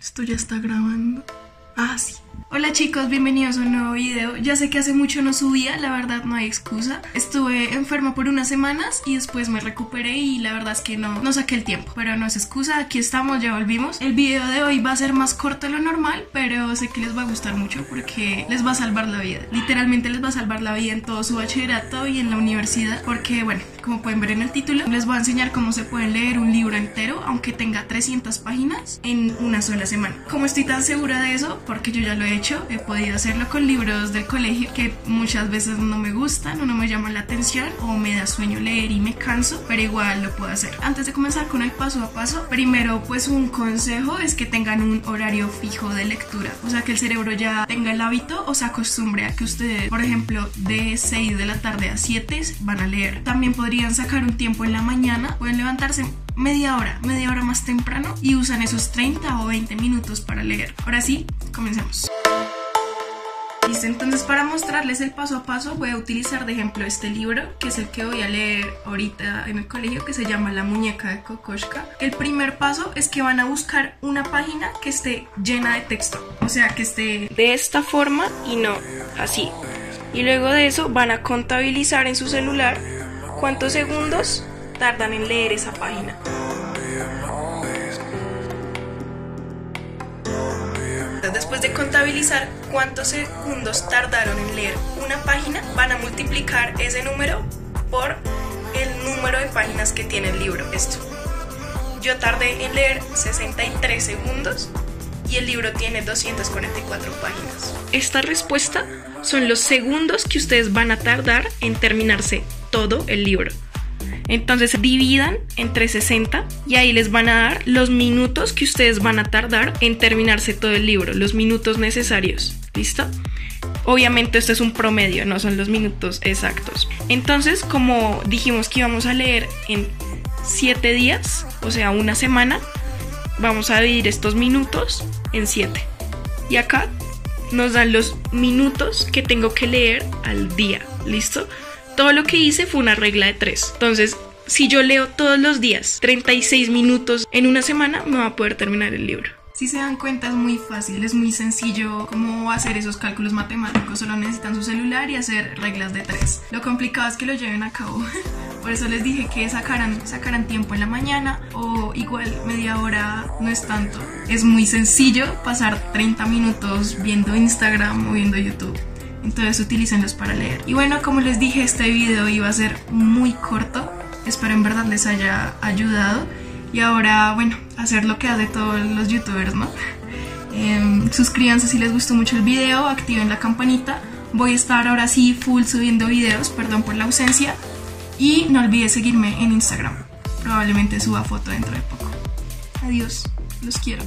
Esto ya está grabando. Ah, sí. Hola chicos, bienvenidos a un nuevo video. Ya sé que hace mucho no subía, la verdad no hay excusa. Estuve enferma por unas semanas y después me recuperé y la verdad es que no, no saqué el tiempo. Pero no es excusa, aquí estamos, ya volvimos. El video de hoy va a ser más corto de lo normal, pero sé que les va a gustar mucho porque les va a salvar la vida. Literalmente les va a salvar la vida en todo su bachillerato y en la universidad. Porque bueno, como pueden ver en el título, les voy a enseñar cómo se puede leer un libro entero, aunque tenga 300 páginas, en una sola semana. Como estoy tan segura de eso, porque yo ya lo he hecho, he podido hacerlo con libros del colegio que muchas veces no me gustan o no me llaman la atención o me da sueño leer y me canso, pero igual lo puedo hacer. Antes de comenzar con el paso a paso, primero pues un consejo es que tengan un horario fijo de lectura, o sea que el cerebro ya tenga el hábito o se acostumbre a que ustedes, por ejemplo, de 6 de la tarde a 7 van a leer. También podrían sacar un tiempo en la mañana, pueden media hora, media hora más temprano y usan esos 30 o 20 minutos para leer. Ahora sí, comencemos. Listo, entonces para mostrarles el paso a paso voy a utilizar de ejemplo este libro, que es el que voy a leer ahorita en el colegio, que se llama La muñeca de Kokoshka. El primer paso es que van a buscar una página que esté llena de texto, o sea, que esté de esta forma y no así. Y luego de eso van a contabilizar en su celular cuántos segundos tardan en leer esa página. Después de contabilizar cuántos segundos tardaron en leer una página, van a multiplicar ese número por el número de páginas que tiene el libro. Esto. Yo tardé en leer 63 segundos y el libro tiene 244 páginas. Esta respuesta son los segundos que ustedes van a tardar en terminarse todo el libro. Entonces dividan entre 60 y ahí les van a dar los minutos que ustedes van a tardar en terminarse todo el libro, los minutos necesarios. ¿Listo? Obviamente esto es un promedio, no son los minutos exactos. Entonces, como dijimos que íbamos a leer en 7 días, o sea, una semana, vamos a dividir estos minutos en 7. Y acá nos dan los minutos que tengo que leer al día. ¿Listo? Todo lo que hice fue una regla de tres. Entonces, si yo leo todos los días 36 minutos en una semana, me va a poder terminar el libro. Si se dan cuenta es muy fácil, es muy sencillo cómo hacer esos cálculos matemáticos, solo necesitan su celular y hacer reglas de tres. Lo complicado es que lo lleven a cabo. Por eso les dije que sacaran, sacaran tiempo en la mañana o igual media hora no es tanto. Es muy sencillo pasar 30 minutos viendo Instagram o viendo YouTube entonces utilícenlos para leer. Y bueno, como les dije, este video iba a ser muy corto, espero en verdad les haya ayudado. Y ahora, bueno, hacer lo que hace todos los youtubers, ¿no? Eh, suscríbanse si les gustó mucho el video, activen la campanita. Voy a estar ahora sí full subiendo videos, perdón por la ausencia. Y no olvides seguirme en Instagram. Probablemente suba foto dentro de poco. Adiós, los quiero.